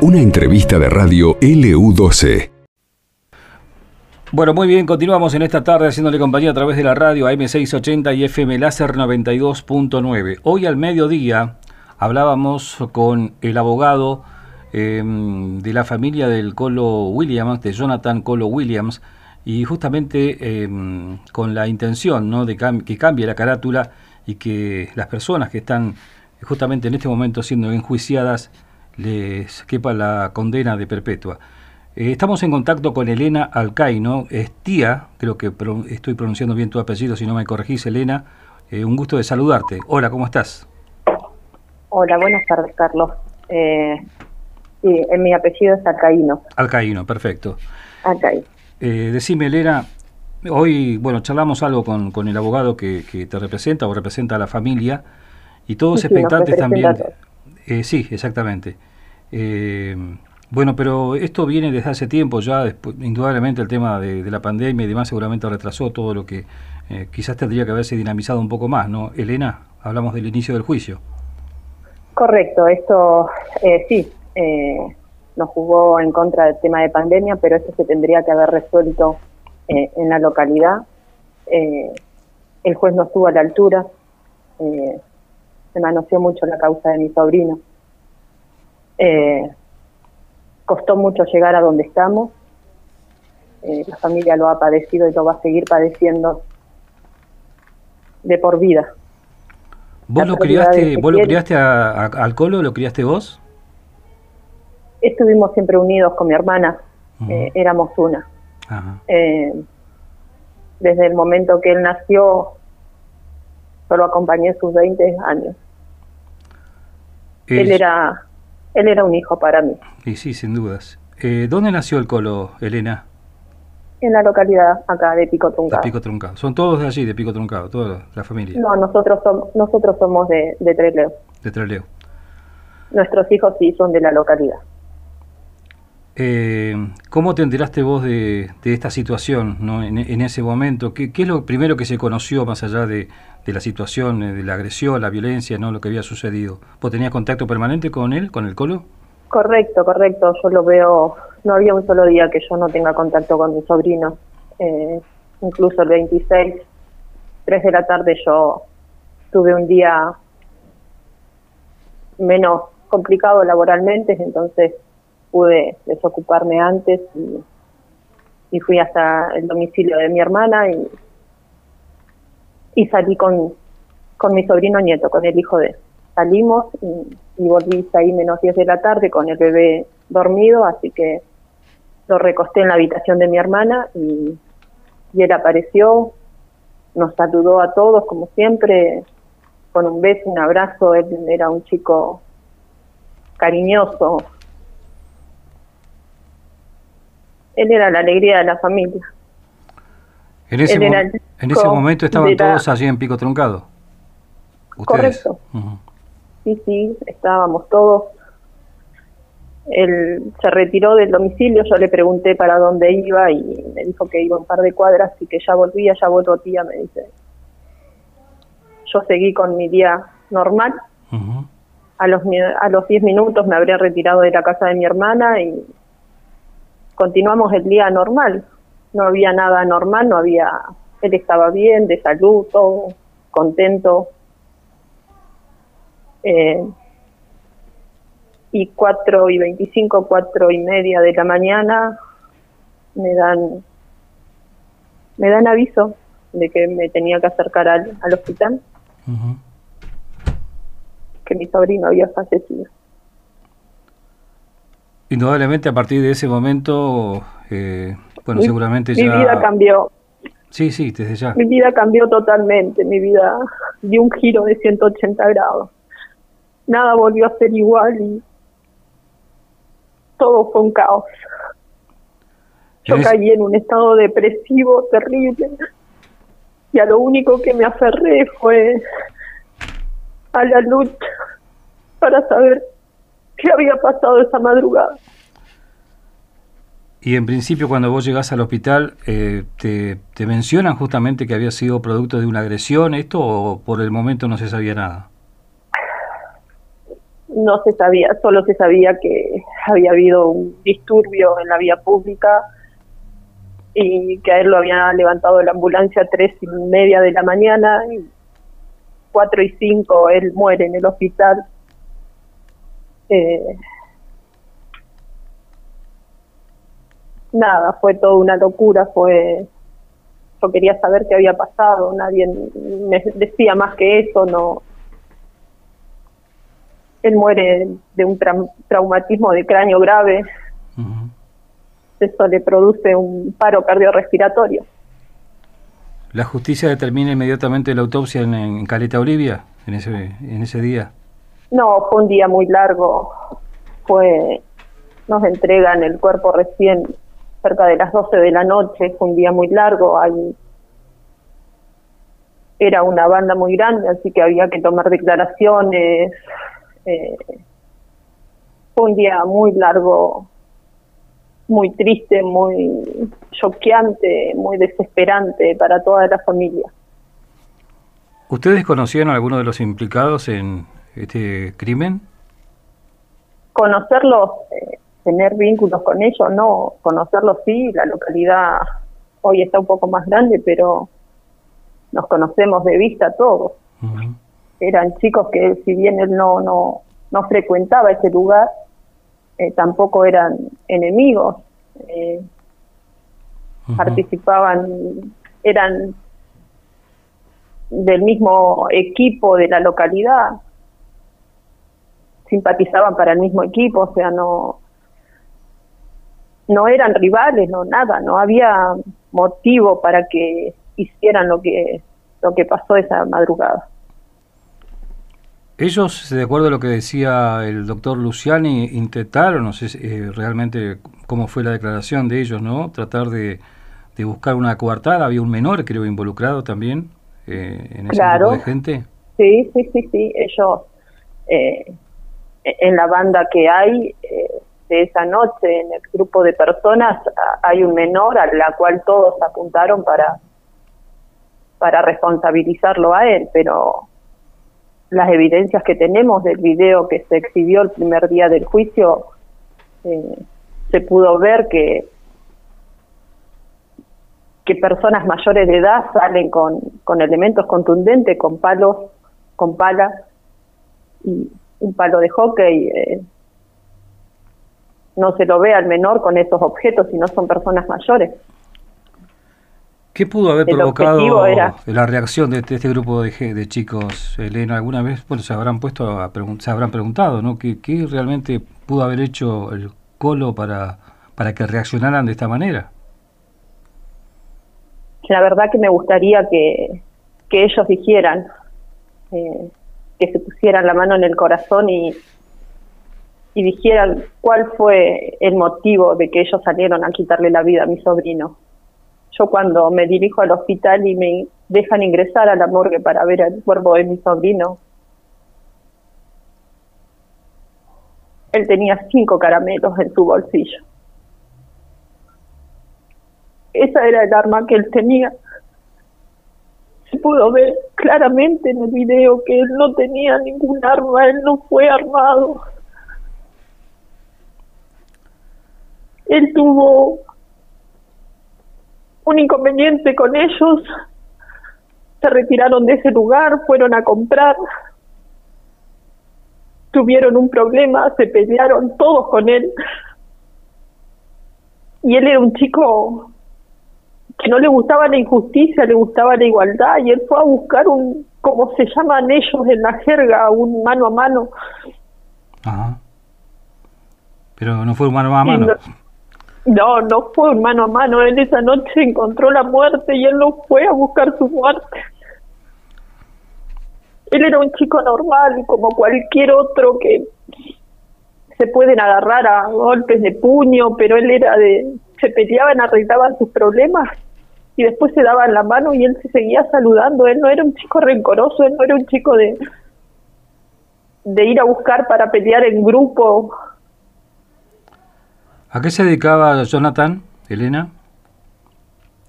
Una entrevista de radio LU12. Bueno, muy bien, continuamos en esta tarde haciéndole compañía a través de la radio AM680 y FM Láser 92.9. Hoy al mediodía hablábamos con el abogado em, de la familia del Colo Williams, de Jonathan Colo Williams, y justamente em, con la intención ¿no? de que cambie la carátula y que las personas que están justamente en este momento siendo enjuiciadas les quepa la condena de perpetua. Eh, estamos en contacto con Elena Alcaino, es tía, creo que estoy pronunciando bien tu apellido, si no me corregís, Elena. Eh, un gusto de saludarte. Hola, ¿cómo estás? Hola, buenas tardes, Carlos. Eh, sí, mi apellido es Alcaíno. Alcaíno, perfecto. Alcaíno. decime, Elena, hoy, bueno, charlamos algo con, con el abogado que, te representa o representa a la familia y todos expectantes también. sí, exactamente. Bueno, pero esto viene desde hace tiempo ya, después, indudablemente el tema de, la pandemia y demás seguramente retrasó todo lo que eh, quizás tendría que haberse dinamizado un poco más, ¿no? Elena, hablamos del inicio del juicio. Correcto, esto eh, sí, eh, nos jugó en contra del tema de pandemia, pero esto se tendría que haber resuelto en la localidad. el juez no estuvo a la altura, se manoseó mucho la causa de mi sobrino. Eh, costó mucho llegar a donde estamos. Eh, la familia lo ha padecido y lo va a seguir padeciendo de por vida. ¿Vos lo criaste, ¿vos lo criaste al Colo? ¿Lo criaste vos? Estuvimos siempre unidos con mi hermana, eh, éramos una. Eh, desde el momento que él nació, solo acompañé sus 20 años. Él era él era un hijo para mí. Y sí, sin dudas. Eh, ¿Dónde nació el Colo, Elena? En la localidad acá de Pico Truncado. De Pico Truncado. ¿Son todos de allí, de Pico Truncado, toda la familia? No, nosotros, somos nosotros somos de, de Treleo. De Treleo. Nuestros hijos sí son de la localidad. Eh, ¿Cómo te enteraste vos de, esta situación ¿no? en, ese momento? ¿Qué, es lo primero que se conoció más allá de, la situación, eh, de la agresión, la violencia, no lo que había sucedido? ¿Vos tenías contacto permanente con él, con el Colo? Correcto, correcto. Yo lo veo, no había un solo día que yo no tenga contacto con mi sobrino. Eh, incluso el 26, 3 de la tarde yo tuve un día menos complicado laboralmente, entonces pude desocuparme antes y, fui hasta el domicilio de mi hermana y, y salí con, con mi sobrino nieto, con el hijo de Salimos y, volví ahí menos 10 de la tarde con el bebé dormido, así que lo recosté en la habitación de mi hermana y, y él apareció, nos saludó a todos como siempre, con un beso, un abrazo, él era un chico cariñoso, él era la alegría de la familia. En ese, en ese momento estaban todos allí en Pico Truncado. Correcto. Sí, sí, estábamos todos. Él se retiró del domicilio, yo le pregunté para dónde iba y me dijo que iba un par de cuadras y que ya volvía, ya vuelvo tía, me dice. Yo seguí con mi día normal. A los a los 10 minutos me habría retirado de la casa de mi hermana y continuamos el día normal. No había nada normal, no había, él estaba bien, de salud, todo contento. Eh, y cuatro y veinticinco, cuatro y media de la mañana me dan me dan aviso de que me tenía que acercar al, al hospital, que mi sobrino había fallecido. Indudablemente a partir de ese momento, eh, bueno, seguramente ya... Mi vida cambió. Sí, sí, desde ya. Mi vida cambió totalmente, mi vida dio un giro de 180 grados. Nada volvió a ser igual y todo fue un caos. Yo caí en un estado depresivo terrible y a lo único que me aferré fue a la lucha para saber qué había pasado esa madrugada. Y en principio cuando vos llegás al hospital, eh, te, te, mencionan justamente que había sido producto de una agresión esto o por el momento no se sabía nada? no se sabía, solo se sabía que había habido un disturbio en la vía pública y que a él lo había levantado la ambulancia a tres y media de la mañana y cuatro y cinco él muere en el hospital. Eh, nada, fue toda una locura, fue yo quería saber qué había pasado, nadie me decía más que eso, no él muere de un traumatismo de cráneo grave. Eso le produce un paro cardiorrespiratorio. ¿La justicia determina inmediatamente la autopsia en, Caleta Olivia en ese, en ese día? No, fue un día muy largo. Fue, nos entregan el cuerpo recién cerca de las 12 de la noche. Fue un día muy largo. Hay, era una banda muy grande, así que había que tomar declaraciones, eh, fue un día muy largo, muy triste, muy choqueante, muy desesperante para toda la familia. ¿Ustedes conocían a alguno de los implicados en este crimen? Conocerlos, eh, tener vínculos con ellos, no. Conocerlos sí, la localidad hoy está un poco más grande, pero nos conocemos de vista todos eran chicos que si bien él no, no, no frecuentaba ese lugar, eh, tampoco eran enemigos, eh, participaban, eran del mismo equipo de la localidad, simpatizaban para el mismo equipo, o sea, no, no eran rivales, no nada, no había motivo para que hicieran lo que lo que pasó esa madrugada. Ellos, de acuerdo a lo que decía el doctor Luciani, intentaron, no sé eh, realmente cómo fue la declaración de ellos, ¿no? Tratar de, buscar una coartada. Había un menor, creo, involucrado también eh, en ese grupo de gente. Sí, sí, sí, sí. Ellos, eh, en la banda que hay de esa noche, en el grupo de personas, hay un menor a la cual todos apuntaron para, para responsabilizarlo a él, pero las evidencias que tenemos del video que se exhibió el primer día del juicio, eh, se pudo ver que que personas mayores de edad salen con, con elementos contundentes, con palos, con palas y un palo de hockey. Eh, no se lo ve al menor con esos objetos, si no son personas mayores. ¿Qué pudo haber provocado la reacción de, este grupo de, de, chicos, Elena? ¿Alguna vez bueno, se habrán puesto a se habrán preguntado, ¿no? ¿Qué, realmente pudo haber hecho el Colo para, para que reaccionaran de esta manera? La verdad que me gustaría que, que ellos dijeran, eh, que se pusieran la mano en el corazón y, y dijeran cuál fue el motivo de que ellos salieron a quitarle la vida a mi sobrino yo cuando me dirijo al hospital y me dejan ingresar a la morgue para ver el cuerpo de mi sobrino, él tenía cinco caramelos en su bolsillo. Esa era el arma que él tenía. Se pudo ver claramente en el video que él no tenía ningún arma, él no fue armado. Él tuvo un inconveniente con ellos, se retiraron de ese lugar, fueron a comprar, tuvieron un problema, se pelearon todos con él. Y él era un chico que no le gustaba la injusticia, le gustaba la igualdad, y él fue a buscar un, como se llaman ellos en la jerga, un mano a mano. Ajá. Pero no fue un mano a mano. No, no fue un mano a mano. Él esa noche encontró la muerte y él no fue a buscar su muerte. Él era un chico normal, como cualquier otro que se pueden agarrar a golpes de puño, pero él era de. se peleaban, arreglaban sus problemas y después se daban la mano y él se seguía saludando. Él no era un chico rencoroso, él no era un chico de. de ir a buscar para pelear en grupo ¿A qué se dedicaba Jonathan, Elena?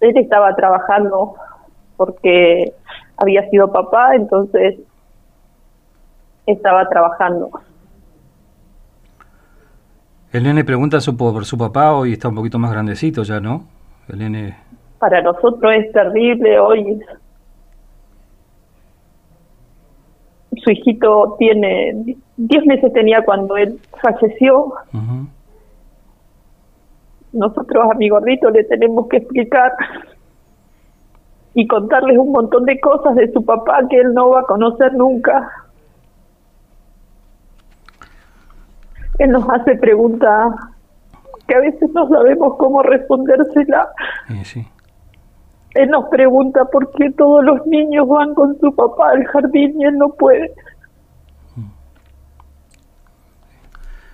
Él estaba trabajando porque había sido papá, entonces estaba trabajando. El nene pregunta su, por su papá, hoy está un poquito más grandecito ya, ¿no? El nene... Para nosotros es terrible hoy. Su hijito tiene 10 meses tenía cuando él falleció. Nosotros a mi gordito le tenemos que explicar y contarles un montón de cosas de su papá que él no va a conocer nunca. Él nos hace preguntas que a veces no sabemos cómo respondérsela. Él nos pregunta por qué todos los niños van con su papá al jardín y él no puede.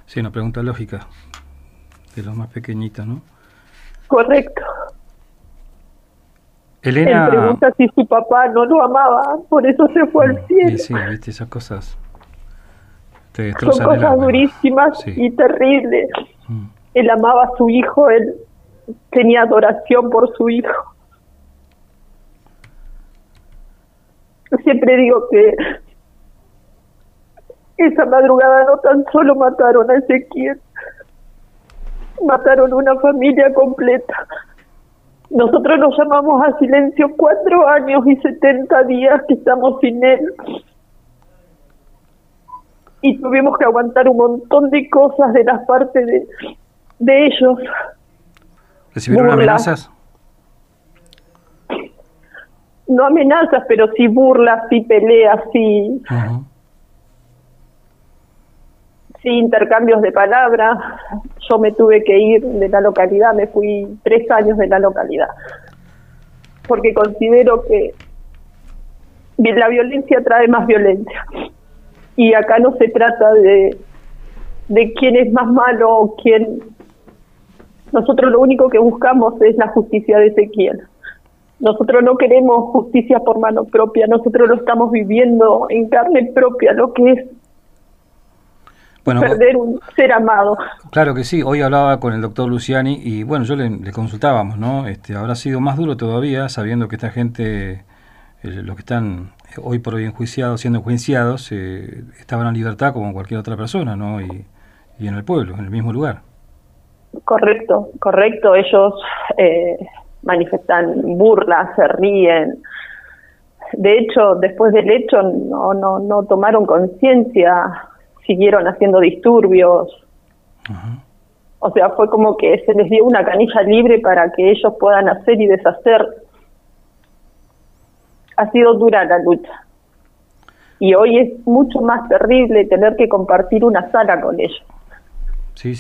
Sí, una pregunta lógica de los más pequeñitos, ¿no? Correcto. Elena... Él pregunta si su papá no lo amaba, por eso se fue al cielo. Sí, viste, esas cosas Son cosas durísimas y terribles. Mm. Él amaba a su hijo, él tenía adoración por su hijo. Siempre digo que esa madrugada no tan solo mataron a Ezequiel, mataron una familia completa. Nosotros nos llamamos a silencio cuatro años y setenta días que estamos sin él. Y tuvimos que aguantar un montón de cosas de las partes de, de ellos. ¿Recibieron amenazas? No amenazas, pero sí burlas, sí peleas, sí sí intercambios de palabras. Yo me tuve que ir de la localidad, me fui tres años de la localidad, porque considero que la violencia trae más violencia. Y acá no se trata de, de quién es más malo o quién... Nosotros lo único que buscamos es la justicia de Ezequiel. Nosotros no queremos justicia por mano propia, nosotros lo estamos viviendo en carne propia, lo que es perder un ser amado. Claro que sí, hoy hablaba con el doctor Luciani y bueno, yo le, consultábamos, ¿no? Este, habrá sido más duro todavía sabiendo que esta gente, eh, los que están hoy por hoy enjuiciados, siendo enjuiciados, eh, estaban en libertad como cualquier otra persona, ¿no? Y, en el pueblo, en el mismo lugar. Correcto, correcto. Ellos eh, manifestan burlas, se ríen. De hecho, después del hecho no, no, no tomaron conciencia siguieron haciendo disturbios. O sea, fue como que se les dio una canilla libre para que ellos puedan hacer y deshacer. Ha sido dura la lucha. Y hoy es mucho más terrible tener que compartir una sala con ellos.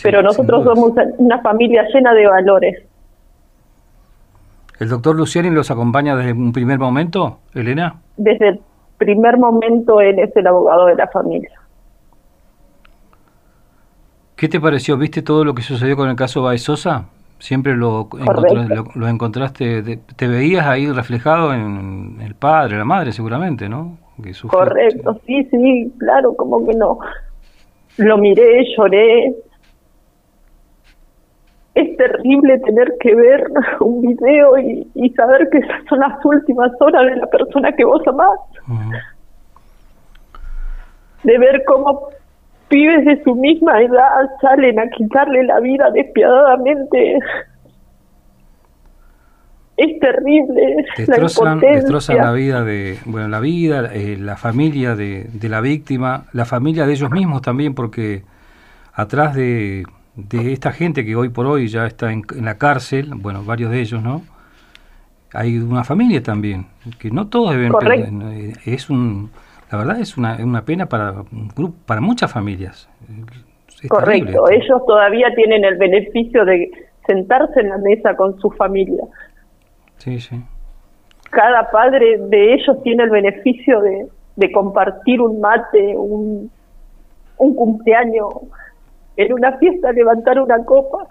Pero nosotros somos una familia llena de valores. ¿El doctor Luciani los acompaña desde un primer momento, Elena? Desde el primer momento él es el abogado de la familia. ¿Qué te pareció? ¿Viste todo lo que sucedió con el caso Baezosa? ¿Siempre lo, lo, encontraste, te veías ahí reflejado en el padre, la madre seguramente, ¿no? Correcto, sí, sí, claro, como que no. Lo miré, lloré. Es terrible tener que ver un video y, saber que esas son las últimas horas de la persona que vos amás. De ver cómo pibes de su misma edad salen a quitarle la vida despiadadamente. Es terrible. Destrozan, la, destrozan la vida de, bueno, la vida, eh, la familia de, de, la víctima, la familia de ellos mismos también, porque atrás de, de esta gente que hoy por hoy ya está en, en la cárcel, bueno, varios de ellos, ¿no? Hay una familia también, que no todos deben... Eh, es un la verdad es una, una pena para, para muchas familias. Correcto, ellos todavía tienen el beneficio de sentarse en la mesa con su familia. Sí, sí. Cada padre de ellos tiene el beneficio de, de compartir un mate, un, un cumpleaños, en una fiesta levantar una copa.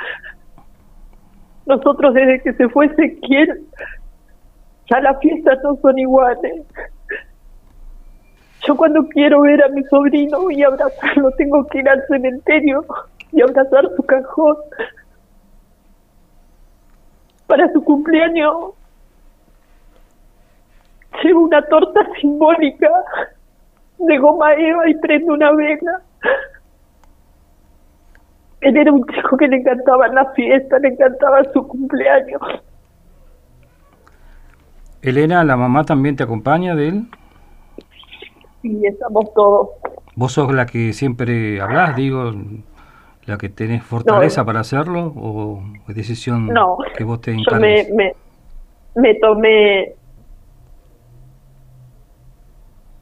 Nosotros desde que se fue Ezequiel, ya las fiestas no son iguales. Yo cuando quiero ver a mi sobrino y abrazarlo, tengo que ir al cementerio y abrazar su cajón. Para su cumpleaños llevo una torta simbólica de goma eva y prendo una vela. Él era un chico que le encantaba la fiesta, le encantaba su cumpleaños. Elena, ¿la mamá también te acompaña de él? Sí, estamos todos. ¿Vos sos la que siempre hablas, digo, la que tenés fortaleza para hacerlo o es decisión que vos te encargues? Yo me, me tomé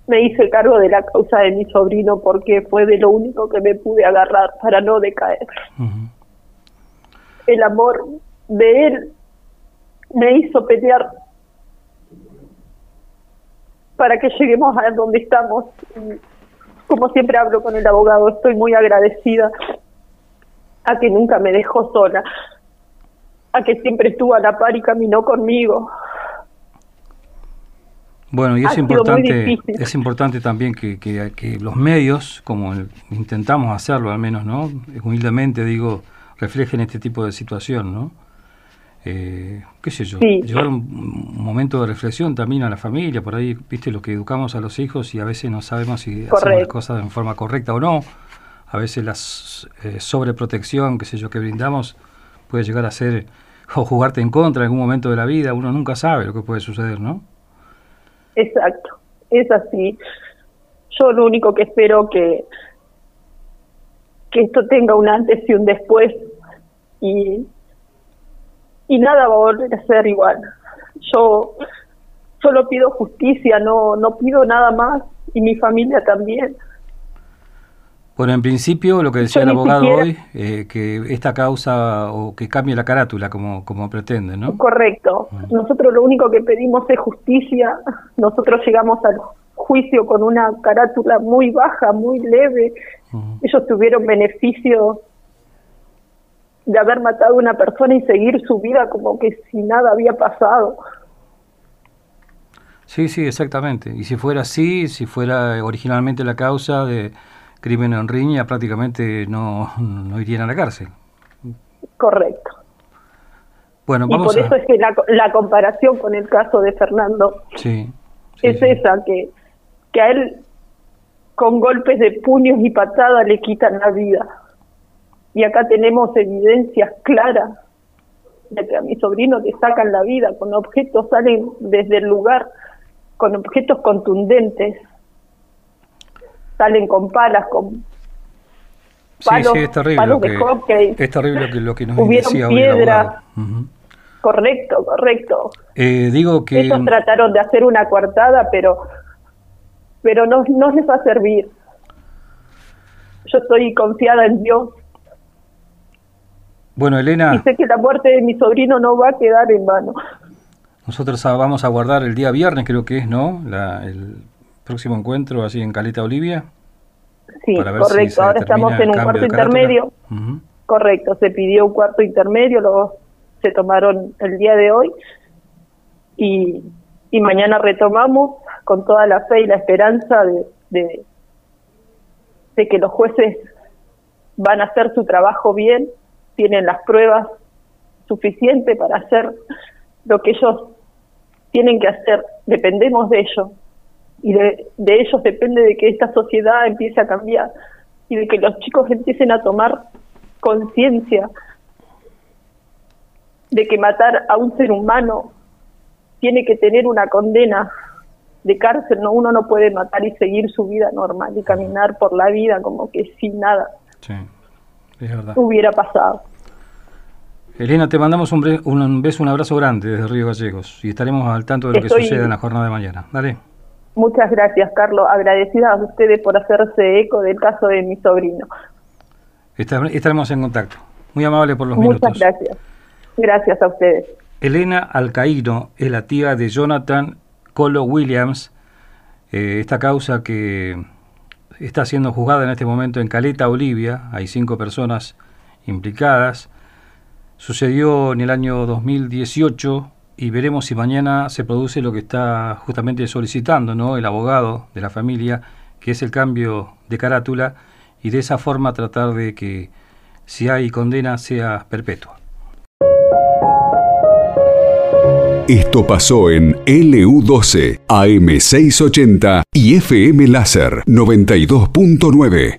me hice cargo de la causa de mi sobrino porque fue de lo único que me pude agarrar para no decaer. El amor de él me hizo pelear para que lleguemos a donde estamos. Como siempre hablo con el abogado, estoy muy agradecida a que nunca me dejó sola, a que siempre estuvo a la par y caminó conmigo, bueno, y es importante, es importante también que, que, los medios, como intentamos hacerlo al menos, ¿no? Humildemente digo, reflejen este tipo de situación, ¿no? Eh, qué sé yo, llevar un, momento de reflexión también a la familia, por ahí, viste, lo que educamos a los hijos y a veces no sabemos si hacemos las cosas en forma correcta o no, a veces la eh, sobreprotección, qué sé yo, que brindamos puede llegar a ser o jugarte en contra en algún momento de la vida, uno nunca sabe lo que puede suceder, ¿no? Exacto, es así. Yo lo único que espero que que esto tenga un antes y un después y y nada va a volver a ser igual. Yo solo pido justicia, no no pido nada más y mi familia también. Bueno, en principio lo que decía el abogado hoy, eh, que esta causa o que cambie la carátula como, como pretende, ¿no? Correcto. Nosotros lo único que pedimos es justicia. Nosotros llegamos al juicio con una carátula muy baja, muy leve. Ellos tuvieron beneficio de haber matado a una persona y seguir su vida como que si nada había pasado. Sí, sí, exactamente. Y si fuera así, si fuera originalmente la causa de crimen en riña prácticamente no, no irían a la cárcel. Correcto. Bueno, vamos y por eso es que la, comparación con el caso de Fernando sí, es esa, que, que a él con golpes de puños y patadas le quitan la vida. Y acá tenemos evidencias claras de que a mi sobrino le sacan la vida, con objetos salen desde el lugar, con objetos contundentes salen con palas, con palos, sí, sí, es terrible lo que, Es terrible lo que, nos decía piedra. Correcto, correcto. Eh, digo que... Ellos trataron de hacer una coartada, pero pero no, no les va a servir. Yo estoy confiada en Dios. Bueno, Elena... Y sé que la muerte de mi sobrino no va a quedar en vano. Nosotros vamos a guardar el día viernes, creo que es, ¿no? La, el, próximo encuentro así en Caleta, Olivia? Sí, correcto. Ahora estamos en un cuarto intermedio. Correcto, se pidió un cuarto intermedio, luego se tomaron el día de hoy y, y mañana retomamos con toda la fe y la esperanza de, de que los jueces van a hacer su trabajo bien, tienen las pruebas suficientes para hacer lo que ellos tienen que hacer, dependemos de ellos y de, ellos depende de que esta sociedad empiece a cambiar y de que los chicos empiecen a tomar conciencia de que matar a un ser humano tiene que tener una condena de cárcel, no uno no puede matar y seguir su vida normal y caminar por la vida como que sin nada hubiera pasado. Elena, te mandamos un, un beso, un abrazo grande desde Río Gallegos y estaremos al tanto de lo que suceda en la jornada de mañana. Dale. Muchas gracias, Carlos. Agradecida a ustedes por hacerse eco del caso de mi sobrino. Estaremos en contacto. Muy amable por los minutos. Muchas gracias. Gracias a ustedes. Elena Alcaíno es la tía de Jonathan Colo Williams. Eh, esta causa que está siendo juzgada en este momento en Caleta, Olivia. Hay cinco personas implicadas. Sucedió en el año 2018 y veremos si mañana se produce lo que está justamente solicitando ¿no? el abogado de la familia, que es el cambio de carátula, y de esa forma tratar de que si hay condena sea perpetua. Esto pasó en LU12, AM680 y FM Láser 92.9.